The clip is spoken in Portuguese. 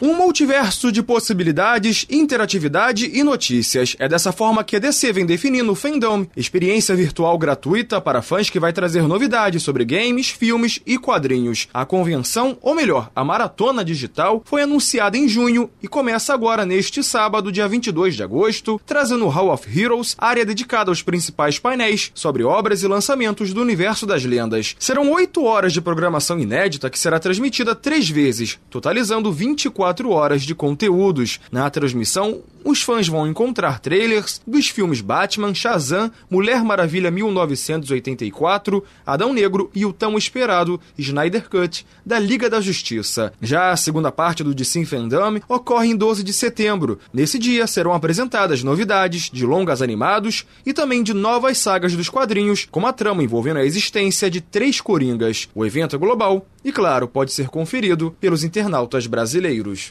Um multiverso de possibilidades, interatividade e notícias. É dessa forma que a DC vem definindo o Fandom, experiência virtual gratuita para fãs que vai trazer novidades sobre games, filmes e quadrinhos. A convenção, ou melhor, a maratona digital, foi anunciada em junho e começa agora neste sábado, dia 22 de agosto, trazendo o Hall of Heroes, área dedicada aos principais painéis sobre obras e lançamentos do universo das lendas. Serão oito horas de programação inédita que será transmitida três vezes, totalizando 24 24 horas de conteúdos. Na transmissão, os fãs vão encontrar trailers dos filmes Batman, Shazam, Mulher Maravilha 1984, Adão Negro e o tão esperado Snyder Cut da Liga da Justiça. Já a segunda parte do DC Fandom ocorre em 12 de setembro. Nesse dia serão apresentadas novidades de longas animados e também de novas sagas dos quadrinhos, como a trama envolvendo a existência de três coringas. O evento é global e, claro, pode ser conferido pelos internautas brasileiros.